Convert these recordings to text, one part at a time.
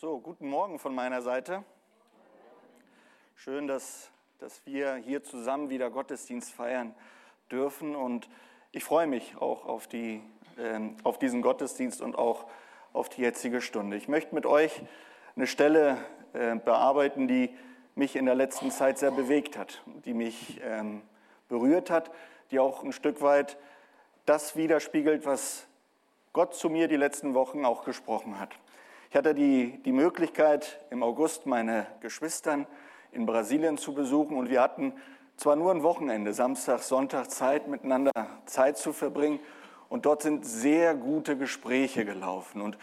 So, guten Morgen von meiner Seite. Schön, dass, dass wir hier zusammen wieder Gottesdienst feiern dürfen. Und ich freue mich auch auf, die, äh, auf diesen Gottesdienst und auch auf die jetzige Stunde. Ich möchte mit euch eine Stelle äh, bearbeiten, die mich in der letzten Zeit sehr bewegt hat, die mich ähm, berührt hat, die auch ein Stück weit das widerspiegelt, was Gott zu mir die letzten Wochen auch gesprochen hat. Ich hatte die, die Möglichkeit, im August meine Geschwistern in Brasilien zu besuchen und wir hatten zwar nur ein Wochenende, Samstag, Sonntag Zeit, miteinander Zeit zu verbringen und dort sind sehr gute Gespräche gelaufen und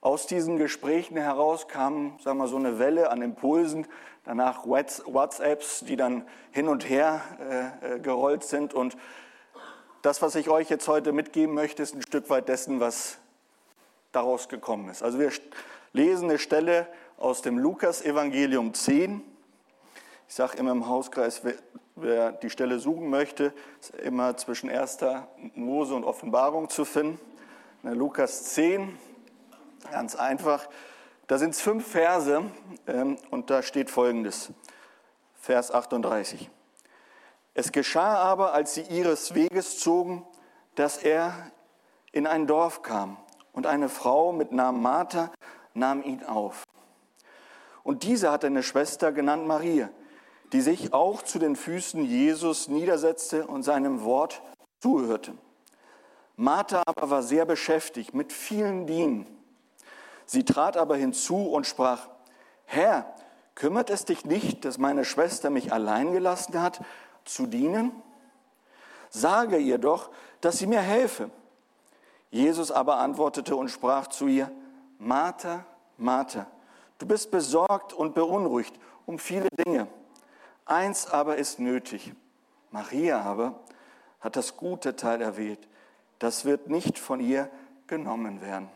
aus diesen Gesprächen heraus kam, sagen wir, so eine Welle an Impulsen, danach WhatsApps, die dann hin und her äh, äh, gerollt sind. Und das, was ich euch jetzt heute mitgeben möchte, ist ein Stück weit dessen, was daraus gekommen ist. Also wir lesen eine Stelle aus dem Lukas-Evangelium 10. Ich sage immer im Hauskreis, wer, wer, die Stelle suchen möchte, ist immer zwischen 1. Mose und Offenbarung zu finden. Lukas 10, ganz einfach. Da sind es fünf Verse ähm, und da steht folgendes. Vers 38. Es geschah aber, als sie ihres Weges zogen, dass er in ein Dorf kam und eine Frau mit Namen Martha nahm ihn auf. Und diese hatte eine Schwester genannt Maria, die sich auch zu den Füßen Jesus niedersetzte und seinem Wort zuhörte. Martha aber war sehr beschäftigt mit vielen Dienen. Sie trat aber hinzu und sprach, Herr, kümmert es dich nicht, dass meine Schwester mich allein gelassen hat, zu dienen? Sage ihr doch, dass sie mir helfe. Jesus aber antwortete und sprach zu ihr, Martha, Martha, du bist besorgt und beunruhigt um viele Dinge. Eins aber ist nötig. Maria aber hat das gute Teil erwählt. Das wird nicht von ihr genommen werden.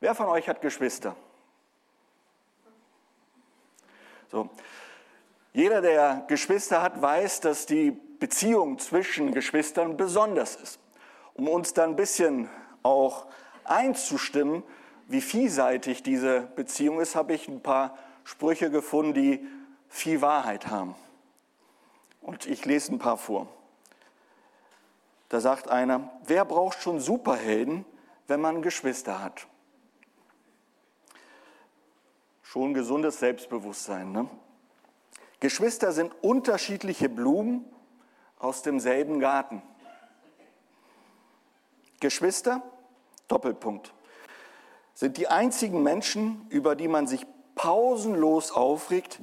Wer von euch hat Geschwister? So. Jeder, der Geschwister hat, weiß, dass die Beziehung zwischen Geschwistern besonders ist um uns dann ein bisschen auch einzustimmen, wie vielseitig diese Beziehung ist, habe ich ein paar Sprüche gefunden, die viel Wahrheit haben. Und ich lese ein paar vor. Da sagt einer, wer braucht schon Superhelden, wenn man Geschwister hat? Schon gesundes Selbstbewusstsein. Ne? Geschwister sind unterschiedliche Blumen aus demselben Garten. Geschwister, Doppelpunkt, sind die einzigen Menschen, über die man sich pausenlos aufregt,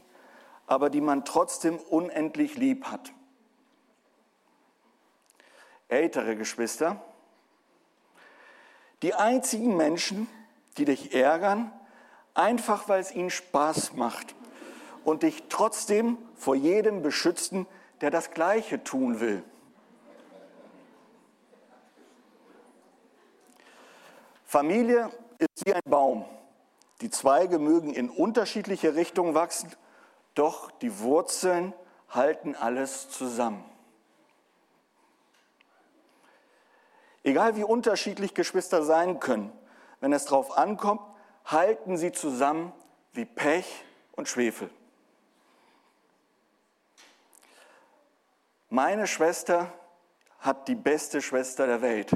aber die man trotzdem unendlich lieb hat. Ältere Geschwister, die einzigen Menschen, die dich ärgern, einfach weil es ihnen Spaß macht und dich trotzdem vor jedem beschützen, der das Gleiche tun will. Familie ist wie ein Baum. Die Zweige mögen in unterschiedliche Richtungen wachsen, doch die Wurzeln halten alles zusammen. Egal wie unterschiedlich Geschwister sein können, wenn es darauf ankommt, halten sie zusammen wie Pech und Schwefel. Meine Schwester hat die beste Schwester der Welt.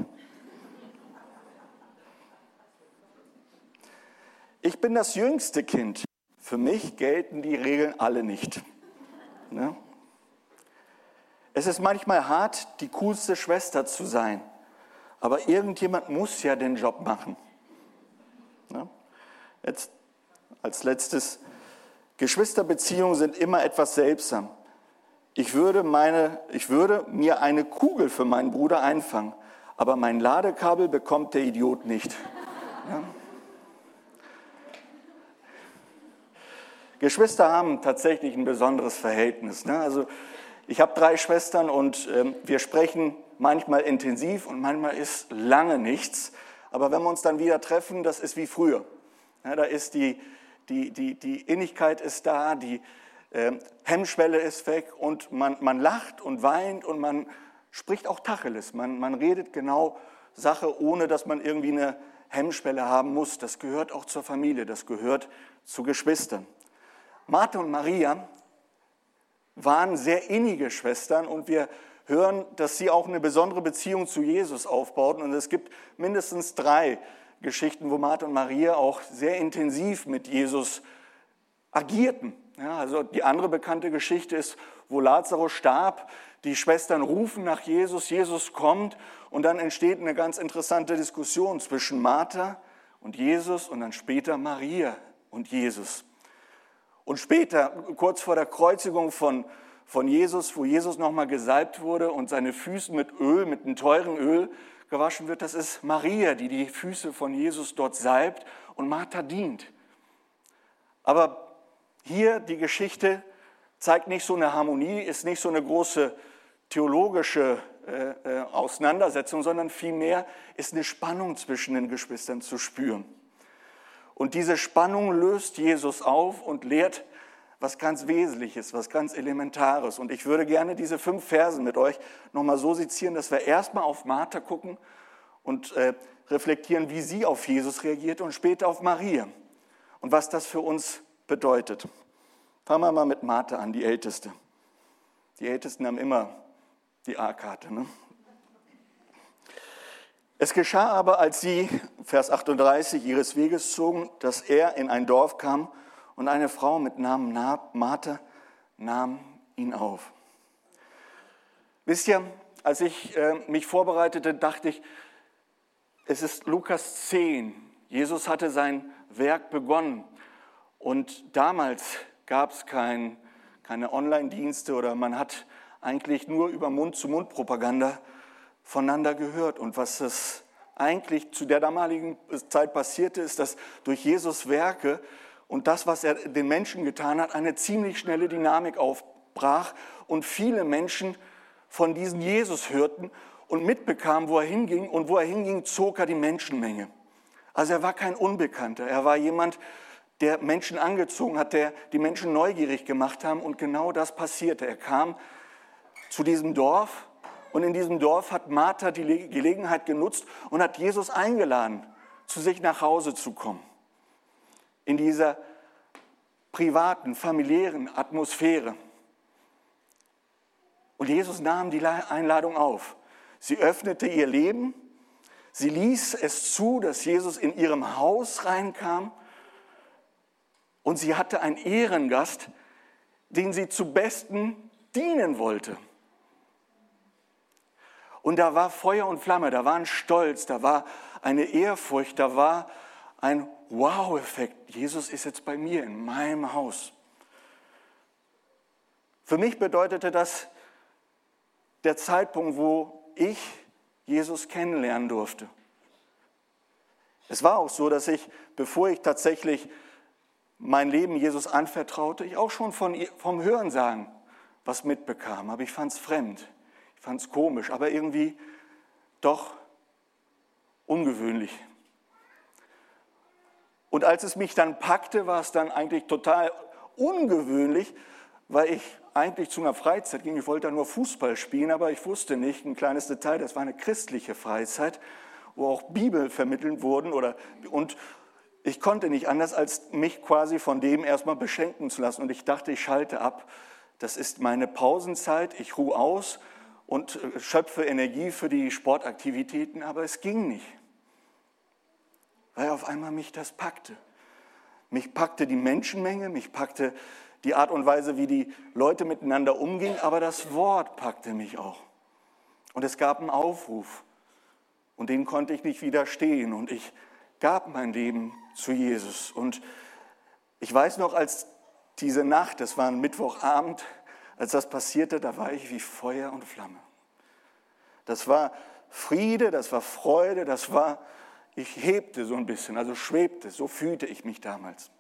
Ich bin das jüngste Kind. Für mich gelten die Regeln alle nicht. Ne? Es ist manchmal hart, die coolste Schwester zu sein. Aber irgendjemand muss ja den Job machen. Ne? Jetzt als letztes, Geschwisterbeziehungen sind immer etwas seltsam. Ich würde, meine, ich würde mir eine Kugel für meinen Bruder einfangen, aber mein Ladekabel bekommt der Idiot nicht. Ja? Geschwister haben tatsächlich ein besonderes Verhältnis. Ne? Also ich habe drei Schwestern und ähm, wir sprechen manchmal intensiv und manchmal ist lange nichts. Aber wenn wir uns dann wieder treffen, das ist wie früher. Ja, da ist die, die, die, die Innigkeit ist da, die äh, Hemmschwelle ist weg und man, man lacht und weint und man spricht auch Tacheles. Man, man redet genau Sache, ohne dass man irgendwie eine Hemmschwelle haben muss. Das gehört auch zur Familie, das gehört zu Geschwistern. Martha und Maria waren sehr innige Schwestern und wir hören, dass sie auch eine besondere Beziehung zu Jesus aufbauten. Und es gibt mindestens drei Geschichten, wo Martha und Maria auch sehr intensiv mit Jesus agierten. Ja, also die andere bekannte Geschichte ist, wo Lazarus starb. Die Schwestern rufen nach Jesus, Jesus kommt und dann entsteht eine ganz interessante Diskussion zwischen Martha und Jesus und dann später Maria und Jesus. Und später, kurz vor der Kreuzigung von, von Jesus, wo Jesus nochmal gesalbt wurde und seine Füße mit Öl, mit einem teuren Öl gewaschen wird, das ist Maria, die die Füße von Jesus dort salbt und Martha dient. Aber hier die Geschichte zeigt nicht so eine Harmonie, ist nicht so eine große theologische äh, äh Auseinandersetzung, sondern vielmehr ist eine Spannung zwischen den Geschwistern zu spüren. Und diese Spannung löst Jesus auf und lehrt was ganz Wesentliches, was ganz Elementares. Und ich würde gerne diese fünf Versen mit euch nochmal so sezieren, dass wir erstmal auf Martha gucken und äh, reflektieren, wie sie auf Jesus reagiert und später auf Maria und was das für uns bedeutet. Fangen wir mal mit Martha an, die Älteste. Die Ältesten haben immer die A-Karte. Ne? Es geschah aber, als sie, Vers 38, ihres Weges zogen, dass er in ein Dorf kam und eine Frau mit Namen Martha nahm ihn auf. Wisst ihr, als ich äh, mich vorbereitete, dachte ich, es ist Lukas 10. Jesus hatte sein Werk begonnen und damals gab es kein, keine Online-Dienste oder man hat eigentlich nur über Mund-zu-Mund-Propaganda voneinander gehört. Und was es eigentlich zu der damaligen Zeit passierte, ist, dass durch Jesus Werke und das, was er den Menschen getan hat, eine ziemlich schnelle Dynamik aufbrach und viele Menschen von diesem Jesus hörten und mitbekamen, wo er hinging und wo er hinging, zog er die Menschenmenge. Also er war kein Unbekannter, er war jemand, der Menschen angezogen hat, der die Menschen neugierig gemacht haben und genau das passierte. Er kam zu diesem Dorf und in diesem Dorf hat Martha die Gelegenheit genutzt und hat Jesus eingeladen, zu sich nach Hause zu kommen. In dieser privaten, familiären Atmosphäre. Und Jesus nahm die Einladung auf. Sie öffnete ihr Leben. Sie ließ es zu, dass Jesus in ihrem Haus reinkam. Und sie hatte einen Ehrengast, den sie zu Besten dienen wollte. Und da war Feuer und Flamme, da war ein Stolz, da war eine Ehrfurcht, da war ein Wow-Effekt. Jesus ist jetzt bei mir in meinem Haus. Für mich bedeutete das der Zeitpunkt, wo ich Jesus kennenlernen durfte. Es war auch so, dass ich, bevor ich tatsächlich mein Leben Jesus anvertraute, ich auch schon von, vom Hörensagen was mitbekam. Aber ich fand es fremd fand es komisch, aber irgendwie doch ungewöhnlich. Und als es mich dann packte, war es dann eigentlich total ungewöhnlich, weil ich eigentlich zu einer Freizeit ging. Ich wollte da nur Fußball spielen, aber ich wusste nicht, ein kleines Detail, das war eine christliche Freizeit, wo auch Bibel vermittelt wurden. Oder, und ich konnte nicht anders, als mich quasi von dem erstmal beschenken zu lassen. Und ich dachte, ich schalte ab. Das ist meine Pausenzeit, ich ruhe aus und äh, schöpfe Energie für die Sportaktivitäten, aber es ging nicht, weil auf einmal mich das packte. Mich packte die Menschenmenge, mich packte die Art und Weise, wie die Leute miteinander umgingen, aber das Wort packte mich auch. Und es gab einen Aufruf und den konnte ich nicht widerstehen und ich gab mein Leben zu Jesus. Und ich weiß noch, als diese Nacht, das war ein Mittwochabend, als das passierte, da war ich wie Feuer und Flamme. Das war Friede, das war Freude, das war, ich hebte so ein bisschen, also schwebte, so fühlte ich mich damals.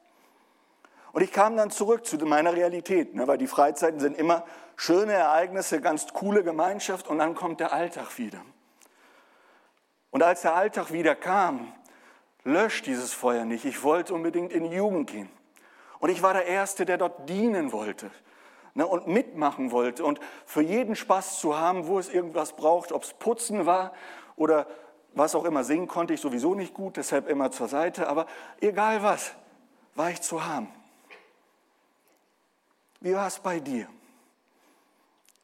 Und ich kam dann zurück zu meiner Realität, ne, weil die Freizeiten sind immer schöne Ereignisse, ganz coole Gemeinschaft und dann kommt der Alltag wieder. Und als der Alltag wieder kam, löscht dieses Feuer nicht. Ich wollte unbedingt in die Jugend gehen. Und ich war der Erste, der dort dienen wollte ne, und mitmachen wollte und für jeden Spaß zu haben, wo es irgendwas braucht, ob es Putzen war oder was auch immer singen konnte ich sowieso nicht gut, deshalb immer zur Seite, aber egal was, war ich zu haben. Wie war es bei dir,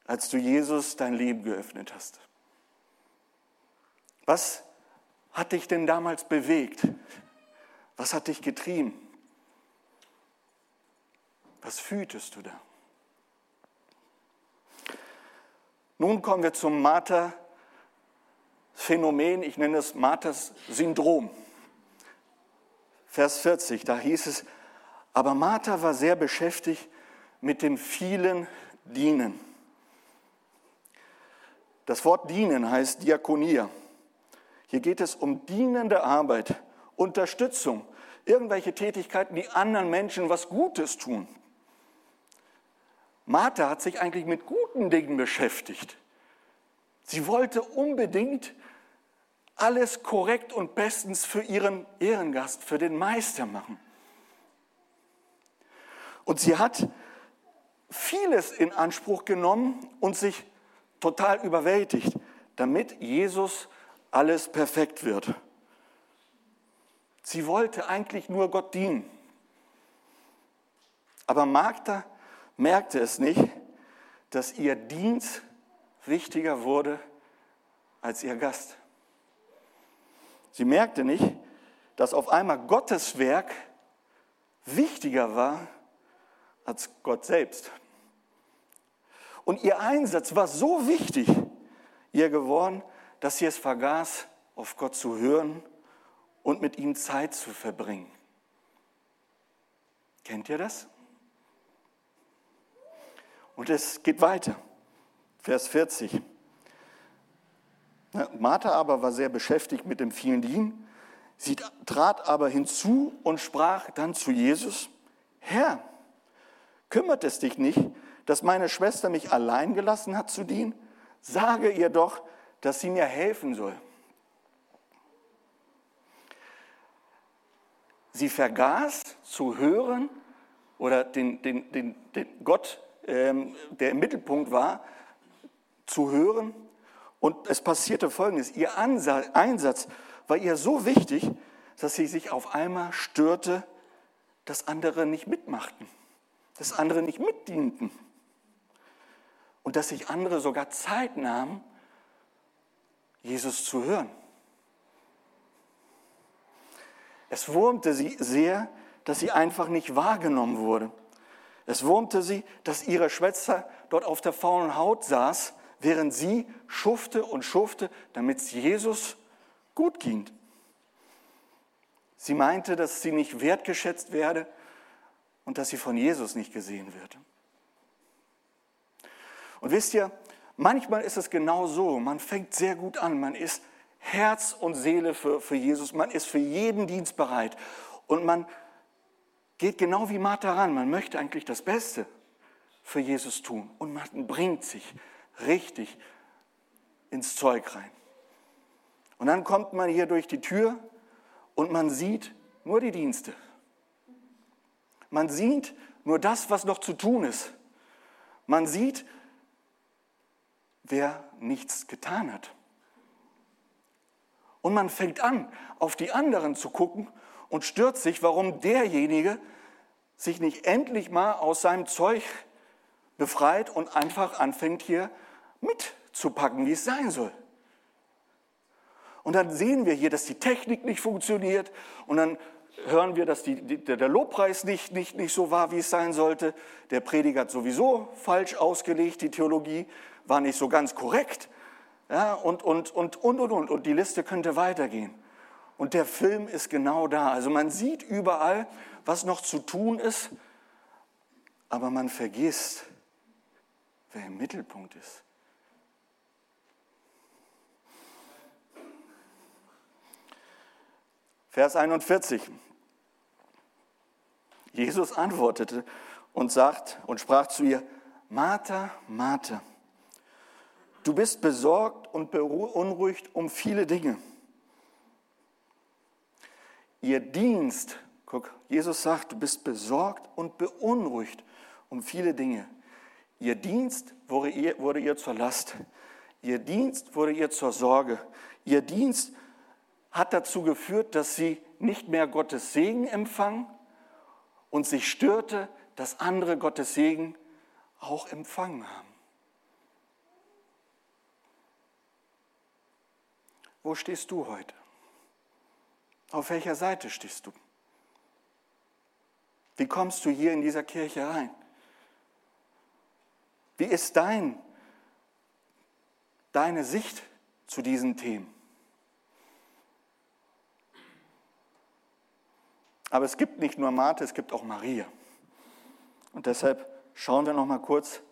als du Jesus dein Leben geöffnet hast? Was hat dich denn damals bewegt? Was hat dich getrieben? Was fühltest du da? Nun kommen wir zum Martha-Phänomen, ich nenne es Marthas Syndrom. Vers 40, da hieß es, aber Martha war sehr beschäftigt mit dem vielen Dienen. Das Wort dienen heißt Diakonia. Hier geht es um dienende Arbeit, Unterstützung, irgendwelche Tätigkeiten, die anderen Menschen was Gutes tun. Martha hat sich eigentlich mit guten Dingen beschäftigt. Sie wollte unbedingt alles korrekt und bestens für ihren Ehrengast, für den Meister machen. Und sie hat vieles in Anspruch genommen und sich total überwältigt, damit Jesus alles perfekt wird. Sie wollte eigentlich nur Gott dienen. Aber Magda merkte es nicht, dass ihr Dienst wichtiger wurde als ihr Gast. Sie merkte nicht, dass auf einmal Gottes Werk wichtiger war als Gott selbst. Und ihr Einsatz war so wichtig ihr geworden, dass sie es vergaß, auf Gott zu hören und mit ihm Zeit zu verbringen. Kennt ihr das? Und es geht weiter. Vers 40. Martha aber war sehr beschäftigt mit dem vielen Dienen. Sie trat aber hinzu und sprach dann zu Jesus, Herr, kümmert es dich nicht, dass meine Schwester mich allein gelassen hat zu dienen? Sage ihr doch, dass sie mir helfen soll. Sie vergaß zu hören oder den, den, den, den Gott, ähm, der im Mittelpunkt war, zu hören. Und es passierte Folgendes. Ihr Einsatz war ihr so wichtig, dass sie sich auf einmal störte, dass andere nicht mitmachten, dass andere nicht mitdienten und dass sich andere sogar Zeit nahmen, Jesus zu hören. Es wurmte sie sehr, dass sie einfach nicht wahrgenommen wurde. Es wurmte sie, dass ihre Schwester dort auf der faulen Haut saß, während sie schufte und schufte, damit es Jesus gut ging. Sie meinte, dass sie nicht wertgeschätzt werde und dass sie von Jesus nicht gesehen wird. Und wisst ihr, manchmal ist es genau so, man fängt sehr gut an, man ist Herz und Seele für, für Jesus, man ist für jeden Dienst bereit und man geht genau wie Martha ran, man möchte eigentlich das Beste für Jesus tun und man bringt sich richtig ins Zeug rein. Und dann kommt man hier durch die Tür und man sieht nur die Dienste. Man sieht nur das, was noch zu tun ist. Man sieht wer nichts getan hat. Und man fängt an, auf die anderen zu gucken und stürzt sich, warum derjenige sich nicht endlich mal aus seinem Zeug befreit und einfach anfängt hier mitzupacken, wie es sein soll. Und dann sehen wir hier, dass die Technik nicht funktioniert und dann hören wir, dass die, die, der Lobpreis nicht, nicht, nicht so war, wie es sein sollte. Der Prediger hat sowieso falsch ausgelegt, die Theologie war nicht so ganz korrekt. Ja, und, und, und, und, und, und. Und die Liste könnte weitergehen. Und der Film ist genau da. Also man sieht überall, was noch zu tun ist, aber man vergisst, wer im Mittelpunkt ist. Vers 41. Jesus antwortete und sagt und sprach zu ihr, Martha, Martha, Du bist besorgt und beunruhigt um viele Dinge. Ihr Dienst, guck, Jesus sagt, du bist besorgt und beunruhigt um viele Dinge. Ihr Dienst wurde ihr, wurde ihr zur Last. Ihr Dienst wurde ihr zur Sorge. Ihr Dienst hat dazu geführt, dass sie nicht mehr Gottes Segen empfangen und sich störte, dass andere Gottes Segen auch empfangen haben. Wo stehst du heute? Auf welcher Seite stehst du? Wie kommst du hier in dieser Kirche rein? Wie ist dein, deine Sicht zu diesen Themen? Aber es gibt nicht nur Martha, es gibt auch Maria. Und deshalb schauen wir noch mal kurz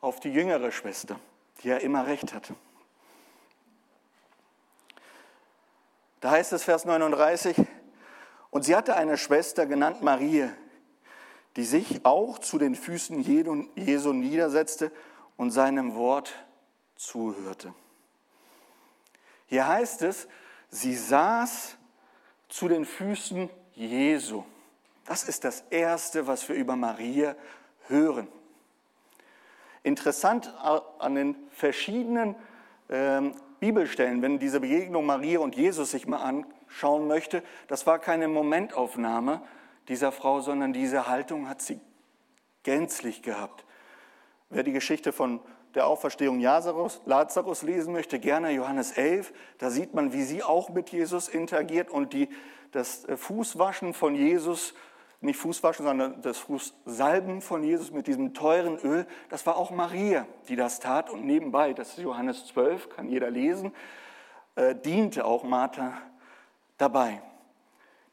auf die jüngere Schwester, die ja immer recht hat. Da heißt es Vers 39, und sie hatte eine Schwester genannt Marie, die sich auch zu den Füßen Jesu niedersetzte und seinem Wort zuhörte. Hier heißt es, sie saß zu den Füßen Jesu. Das ist das Erste, was wir über Maria hören. Interessant an den verschiedenen ähm, Bibelstellen, wenn diese Begegnung Maria und Jesus sich mal anschauen möchte, das war keine Momentaufnahme dieser Frau, sondern diese Haltung hat sie gänzlich gehabt. Wer die Geschichte von der Auferstehung Lazarus, Lazarus lesen möchte, gerne Johannes 11, da sieht man, wie sie auch mit Jesus interagiert und die, das Fußwaschen von Jesus nicht Fußwaschen, sondern das Fußsalben von Jesus mit diesem teuren Öl, das war auch Maria, die das tat. Und nebenbei, das ist Johannes 12, kann jeder lesen, äh, diente auch Martha dabei.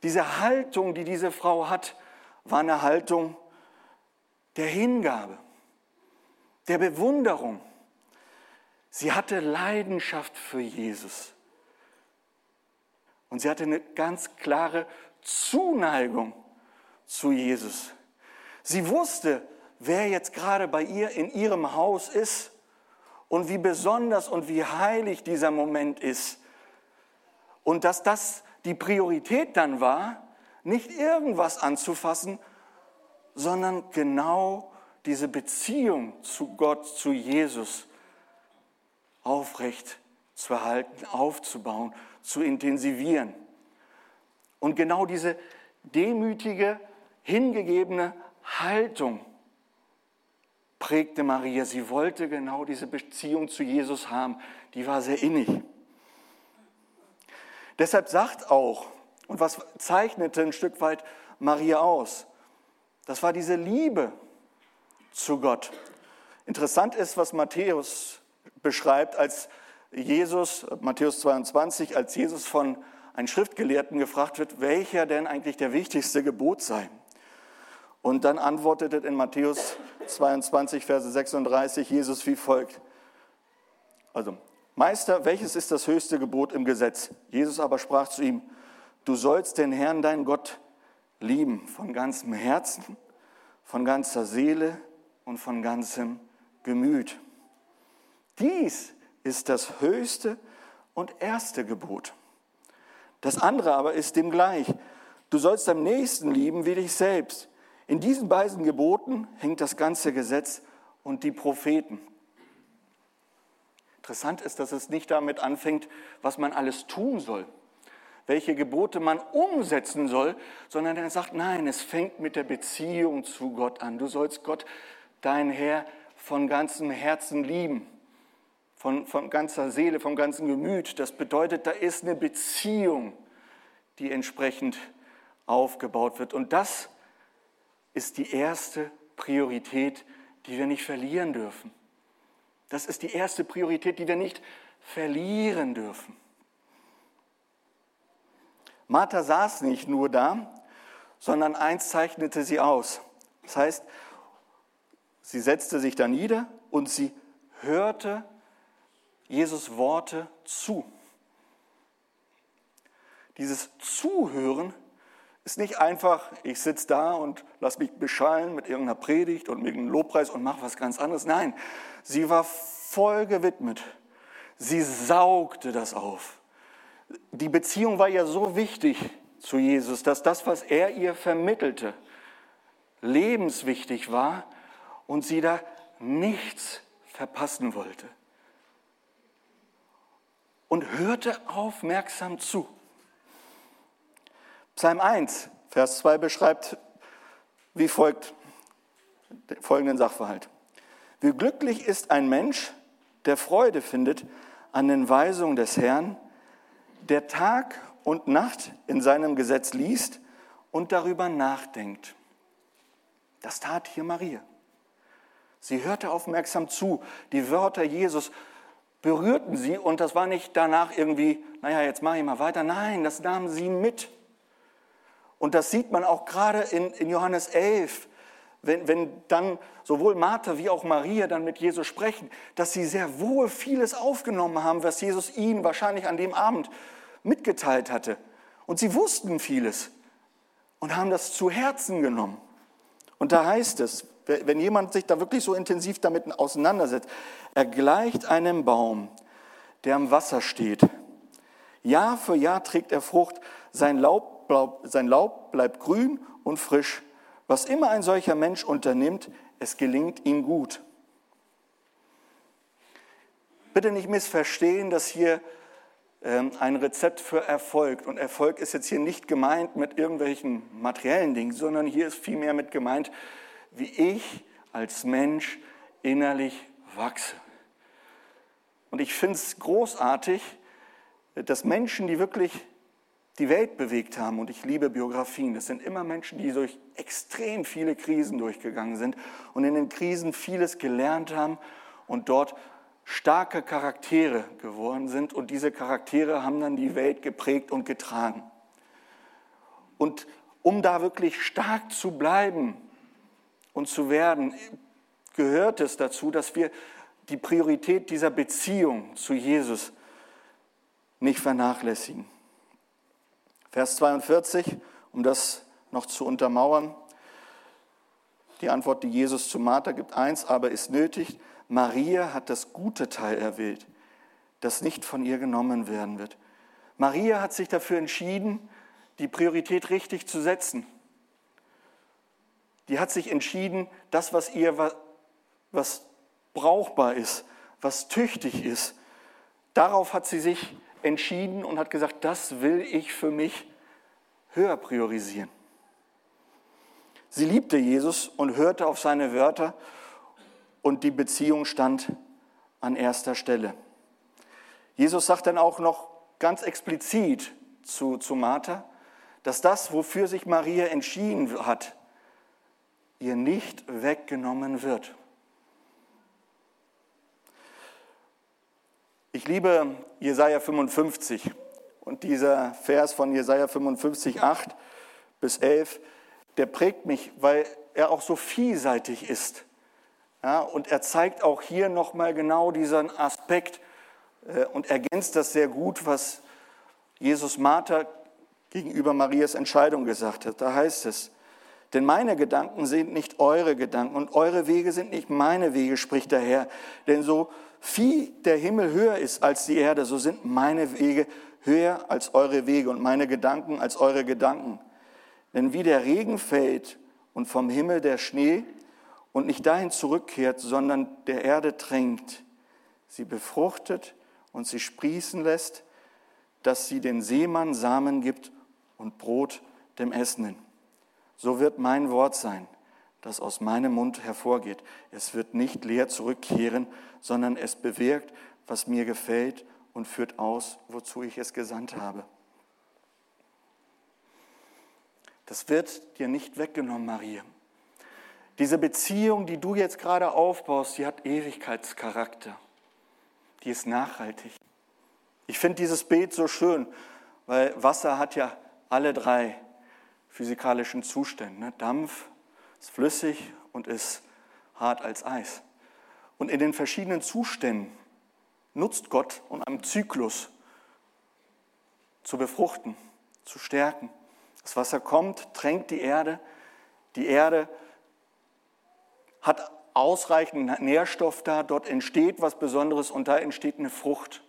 Diese Haltung, die diese Frau hat, war eine Haltung der Hingabe, der Bewunderung. Sie hatte Leidenschaft für Jesus. Und sie hatte eine ganz klare Zuneigung zu Jesus. Sie wusste, wer jetzt gerade bei ihr in ihrem Haus ist und wie besonders und wie heilig dieser Moment ist. Und dass das die Priorität dann war, nicht irgendwas anzufassen, sondern genau diese Beziehung zu Gott, zu Jesus aufrecht zu erhalten, aufzubauen, zu intensivieren. Und genau diese demütige hingegebene Haltung prägte Maria. Sie wollte genau diese Beziehung zu Jesus haben. Die war sehr innig. Deshalb sagt auch, und was zeichnete ein Stück weit Maria aus? Das war diese Liebe zu Gott. Interessant ist, was Matthäus beschreibt, als Jesus, Matthäus 22, als Jesus von einem Schriftgelehrten gefragt wird, welcher denn eigentlich der wichtigste Gebot sei. Und dann antwortete in Matthäus 22, Verse 36 Jesus wie folgt. Also, Meister, welches ist das höchste Gebot im Gesetz? Jesus aber sprach zu ihm, du sollst den Herrn, dein Gott, lieben von ganzem Herzen, von ganzer Seele und von ganzem Gemüt. Dies ist das höchste und erste Gebot. Das andere aber ist dem gleich. Du sollst deinem Nächsten lieben wie dich selbst. In diesen beiden Geboten hängt das ganze Gesetz und die Propheten. Interessant ist, dass es nicht damit anfängt, was man alles tun soll, welche Gebote man umsetzen soll, sondern er sagt, nein, es fängt mit der Beziehung zu Gott an. Du sollst Gott, dein Herr, von ganzem Herzen lieben, von, von ganzer Seele, vom ganzen Gemüt. Das bedeutet, da ist eine Beziehung, die entsprechend aufgebaut wird. Und das ist die erste Priorität, die wir nicht verlieren dürfen. Das ist die erste Priorität, die wir nicht verlieren dürfen. Martha saß nicht nur da, sondern eins zeichnete sie aus. Das heißt, sie setzte sich da nieder und sie hörte Jesus Worte zu. Dieses Zuhören ist nicht einfach, ich sitze da und lass mich beschallen mit irgendeiner Predigt und mit einem Lobpreis und mache was ganz anderes. Nein, sie war voll gewidmet. Sie saugte das auf. Die Beziehung war ja so wichtig zu Jesus, dass das, was er ihr vermittelte, lebenswichtig war und sie da nichts verpassen wollte. Und hörte aufmerksam zu. Psalm 1, Vers 2 beschreibt wie folgt folgenden Sachverhalt. Wie glücklich ist ein Mensch, der Freude findet an den Weisungen des Herrn, der Tag und Nacht in seinem Gesetz liest und darüber nachdenkt. Das tat hier Maria. Sie hörte aufmerksam zu. Die Wörter Jesus berührten sie und das war nicht danach irgendwie, naja, jetzt mache ich mal weiter. Nein, das nahmen sie mit. Und das sieht man auch gerade in, in Johannes 11, wenn, wenn dann sowohl Martha wie auch Maria dann mit Jesus sprechen, dass sie sehr wohl vieles aufgenommen haben, was Jesus ihnen wahrscheinlich an dem Abend mitgeteilt hatte. Und sie wussten vieles und haben das zu Herzen genommen. Und da heißt es, wenn jemand sich da wirklich so intensiv damit auseinandersetzt, er gleicht einem Baum, der am Wasser steht. Jahr für Jahr trägt er Frucht, sein Laub, sein Laub bleibt grün und frisch. Was immer ein solcher Mensch unternimmt, es gelingt ihm gut. Bitte nicht missverstehen, dass hier ähm, ein Rezept für Erfolg. Und Erfolg ist jetzt hier nicht gemeint mit irgendwelchen materiellen Dingen, sondern hier ist vielmehr mit gemeint, wie ich als Mensch innerlich wachse. Und ich finde es großartig, dass Menschen, die wirklich die Welt bewegt haben, und ich liebe Biografien, das sind immer Menschen, die durch extrem viele Krisen durchgegangen sind und in den Krisen vieles gelernt haben und dort starke Charaktere geworden sind und diese Charaktere haben dann die Welt geprägt und getragen. Und um da wirklich stark zu bleiben und zu werden, gehört es dazu, dass wir die Priorität dieser Beziehung zu Jesus nicht vernachlässigen. Vers 42, um das noch zu untermauern. Die Antwort, die Jesus zu Martha gibt, eins aber ist nötig, Maria hat das gute Teil erwählt, das nicht von ihr genommen werden wird. Maria hat sich dafür entschieden, die Priorität richtig zu setzen. Die hat sich entschieden, das, was ihr was brauchbar ist, was tüchtig ist, darauf hat sie sich entschieden und hat gesagt, das will ich für mich höher priorisieren. Sie liebte Jesus und hörte auf seine Wörter und die Beziehung stand an erster Stelle. Jesus sagt dann auch noch ganz explizit zu, zu Martha, dass das, wofür sich Maria entschieden hat, ihr nicht weggenommen wird. Ich liebe Jesaja 55 und dieser Vers von Jesaja 55, 8 bis 11, der prägt mich, weil er auch so vielseitig ist. Ja, und er zeigt auch hier nochmal genau diesen Aspekt äh, und ergänzt das sehr gut, was Jesus Martha gegenüber Marias Entscheidung gesagt hat. Da heißt es, denn meine Gedanken sind nicht eure Gedanken und eure Wege sind nicht meine Wege, spricht der Herr. Denn so viel der Himmel höher ist als die Erde, so sind meine Wege höher als eure Wege und meine Gedanken als eure Gedanken. Denn wie der Regen fällt und vom Himmel der Schnee und nicht dahin zurückkehrt, sondern der Erde drängt, sie befruchtet und sie sprießen lässt, dass sie den Seemann Samen gibt und Brot dem Essenden. So wird mein Wort sein, das aus meinem Mund hervorgeht. Es wird nicht leer zurückkehren, sondern es bewirkt, was mir gefällt und führt aus, wozu ich es gesandt habe. Das wird dir nicht weggenommen, Maria. Diese Beziehung, die du jetzt gerade aufbaust, die hat Ewigkeitscharakter. Die ist nachhaltig. Ich finde dieses Bild so schön, weil Wasser hat ja alle drei physikalischen Zustände. Ne? Dampf ist flüssig und ist hart als Eis. Und in den verschiedenen Zuständen nutzt Gott, um einen Zyklus zu befruchten, zu stärken. Das Wasser kommt, tränkt die Erde. Die Erde hat ausreichend Nährstoff da, dort entsteht was Besonderes und da entsteht eine Frucht,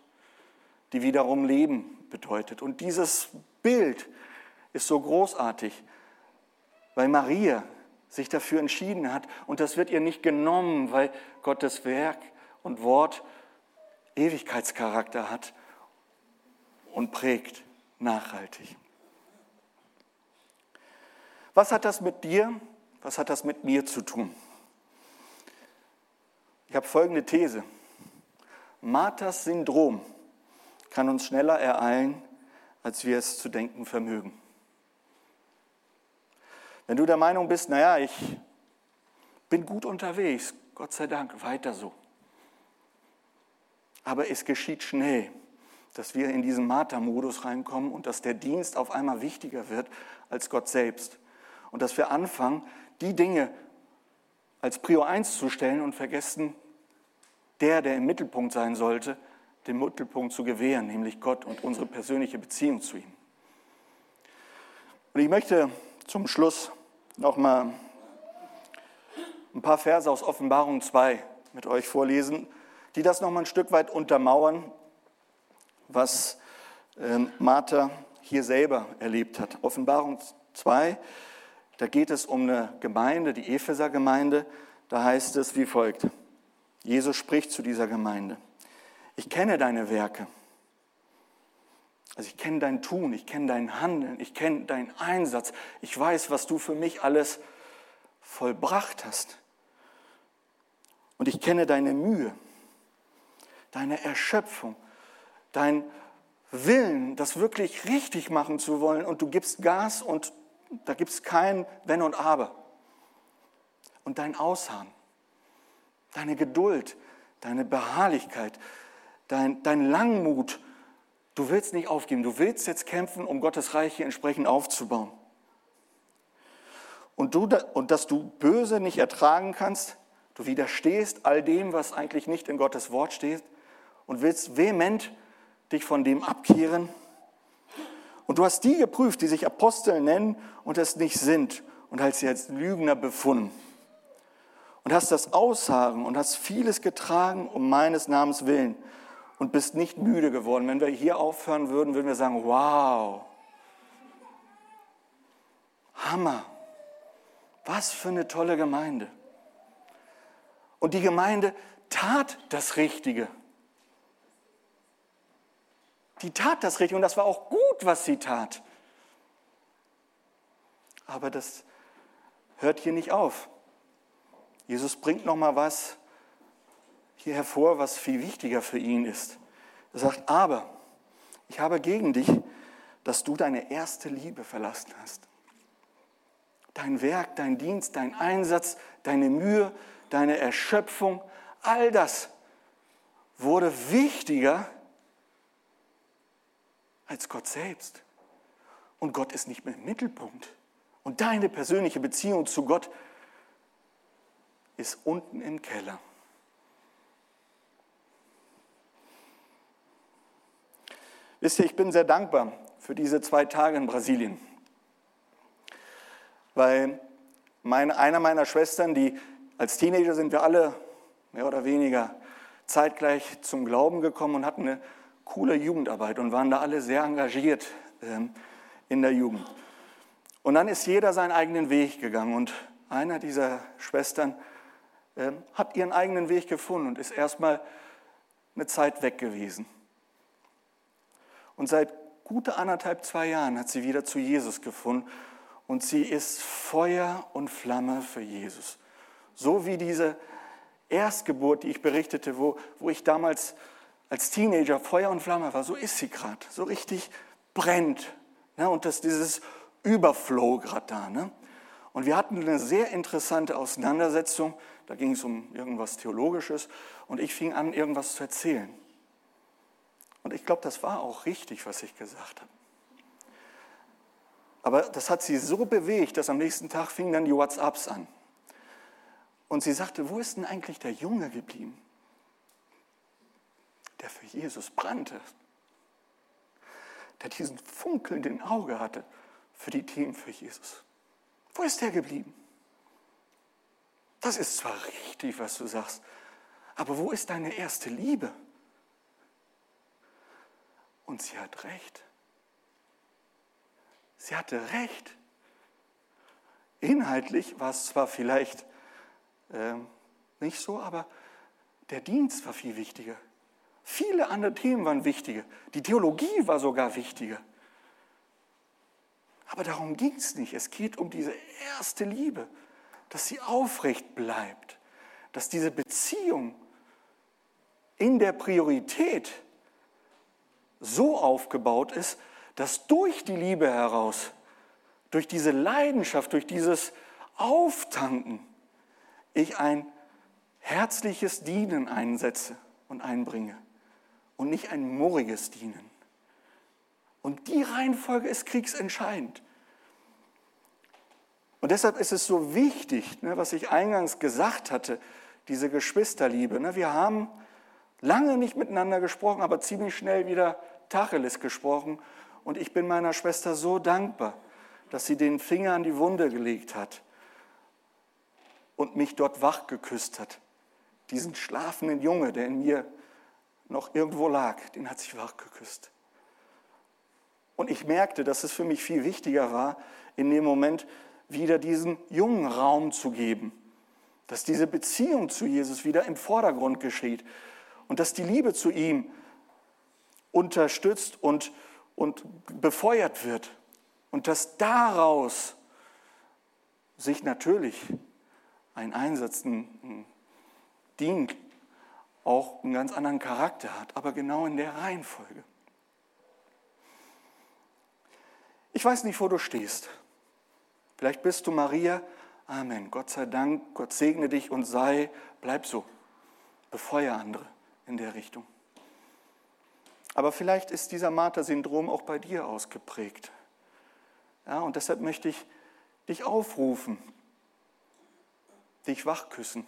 die wiederum Leben bedeutet. Und dieses Bild ist so großartig, weil Maria sich dafür entschieden hat und das wird ihr nicht genommen, weil Gottes Werk und Wort Ewigkeitscharakter hat und prägt nachhaltig. Was hat das mit dir, was hat das mit mir zu tun? Ich habe folgende These. Marthas Syndrom kann uns schneller ereilen, als wir es zu denken vermögen. Wenn du der Meinung bist, naja, ich bin gut unterwegs, Gott sei Dank, weiter so. Aber es geschieht schnell, dass wir in diesen Martha-Modus reinkommen und dass der Dienst auf einmal wichtiger wird als Gott selbst. Und dass wir anfangen, die Dinge als Prio 1 zu stellen und vergessen, der, der im Mittelpunkt sein sollte, den Mittelpunkt zu gewähren, nämlich Gott und unsere persönliche Beziehung zu ihm. Und ich möchte zum Schluss nochmal ein paar Verse aus Offenbarung 2 mit euch vorlesen, die das nochmal ein Stück weit untermauern, was ähm, Martha hier selber erlebt hat. Offenbarung 2, da geht es um eine Gemeinde, die Epheser-Gemeinde. Da heißt es wie folgt. Jesus spricht zu dieser Gemeinde. Ich kenne deine Werke. Also ich kenne dein Tun, ich kenne dein Handeln, ich kenne deinen Einsatz. Ich weiß, was du für mich alles vollbracht hast. Und ich kenne deine Mühe, deine Erschöpfung, dein Willen, das wirklich richtig machen zu wollen. Und du gibst Gas und da gibt es kein Wenn und Aber. Und dein Ausharren, deine Geduld, deine Beharrlichkeit, dein, dein Langmut. Du willst nicht aufgeben, du willst jetzt kämpfen, um Gottes Reich hier entsprechend aufzubauen. Und, du, und dass du Böse nicht ertragen kannst, du widerstehst all dem, was eigentlich nicht in Gottes Wort steht und willst vehement dich von dem abkehren. Und du hast die geprüft, die sich Apostel nennen und es nicht sind und hast sie als Lügner befunden. Und hast das Ausharren und hast vieles getragen um meines Namens willen und bist nicht müde geworden. Wenn wir hier aufhören würden, würden wir sagen, wow, Hammer, was für eine tolle Gemeinde. Und die Gemeinde tat das Richtige. Die tat das Richtige und das war auch gut, was sie tat. Aber das hört hier nicht auf. Jesus bringt noch mal was hier hervor, was viel wichtiger für ihn ist. Er sagt, aber ich habe gegen dich, dass du deine erste Liebe verlassen hast. Dein Werk, dein Dienst, dein Einsatz, deine Mühe, deine Erschöpfung, all das wurde wichtiger als Gott selbst. Und Gott ist nicht mehr im Mittelpunkt. Und deine persönliche Beziehung zu Gott ist unten im Keller. Wisst ihr, ich bin sehr dankbar für diese zwei Tage in Brasilien, weil meine, einer meiner Schwestern, die als Teenager sind wir alle mehr oder weniger zeitgleich zum Glauben gekommen und hatten eine coole Jugendarbeit und waren da alle sehr engagiert ähm, in der Jugend. Und dann ist jeder seinen eigenen Weg gegangen und einer dieser Schwestern äh, hat ihren eigenen Weg gefunden und ist erstmal eine Zeit weg gewesen. Und seit gute anderthalb, zwei Jahren hat sie wieder zu Jesus gefunden und sie ist Feuer und Flamme für Jesus. So wie diese Erstgeburt, die ich berichtete, wo, wo ich damals als Teenager Feuer und Flamme war, so ist sie gerade, so richtig brennt. Ne? Und das dieses Überflow gerade da. Ne? Und wir hatten eine sehr interessante Auseinandersetzung, da ging es um irgendwas Theologisches und ich fing an, irgendwas zu erzählen. Und ich glaube, das war auch richtig, was ich gesagt habe. Aber das hat sie so bewegt, dass am nächsten Tag fingen dann die WhatsApps an. Und sie sagte, wo ist denn eigentlich der Junge geblieben, der für Jesus brannte, der diesen funkelnden Auge hatte für die Themen für Jesus? Wo ist der geblieben? Das ist zwar richtig, was du sagst, aber wo ist deine erste Liebe? Und sie hat recht. Sie hatte recht. Inhaltlich war es zwar vielleicht äh, nicht so, aber der Dienst war viel wichtiger. Viele andere Themen waren wichtiger. Die Theologie war sogar wichtiger. Aber darum ging es nicht. Es geht um diese erste Liebe, dass sie aufrecht bleibt, dass diese Beziehung in der Priorität so aufgebaut ist, dass durch die Liebe heraus, durch diese Leidenschaft, durch dieses Auftanken, ich ein herzliches Dienen einsetze und einbringe und nicht ein murriges Dienen. Und die Reihenfolge ist kriegsentscheidend. Und deshalb ist es so wichtig, ne, was ich eingangs gesagt hatte, diese Geschwisterliebe. Ne, wir haben lange nicht miteinander gesprochen, aber ziemlich schnell wieder Tacheles gesprochen. Und ich bin meiner Schwester so dankbar, dass sie den Finger an die Wunde gelegt hat und mich dort wach geküsst hat. Diesen schlafenden Junge, der in mir noch irgendwo lag, den hat sich wach geküsst. Und ich merkte, dass es für mich viel wichtiger war, in dem Moment wieder diesen Jungen Raum zu geben, dass diese Beziehung zu Jesus wieder im Vordergrund geschieht und dass die Liebe zu ihm unterstützt und, und befeuert wird und dass daraus sich natürlich ein Einsatz, ein Dienst auch einen ganz anderen Charakter hat, aber genau in der Reihenfolge. Ich weiß nicht, wo du stehst. Vielleicht bist du Maria. Amen. Gott sei Dank, Gott segne dich und sei, bleib so. Befeuer andere in der Richtung. Aber vielleicht ist dieser Marter-Syndrom auch bei dir ausgeprägt. Ja, und deshalb möchte ich dich aufrufen, dich wachküssen,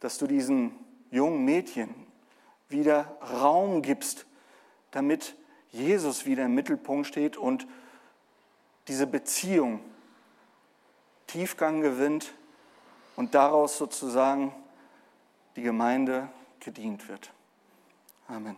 dass du diesen jungen Mädchen wieder Raum gibst, damit Jesus wieder im Mittelpunkt steht und diese Beziehung Tiefgang gewinnt und daraus sozusagen die Gemeinde gedient wird. Amen.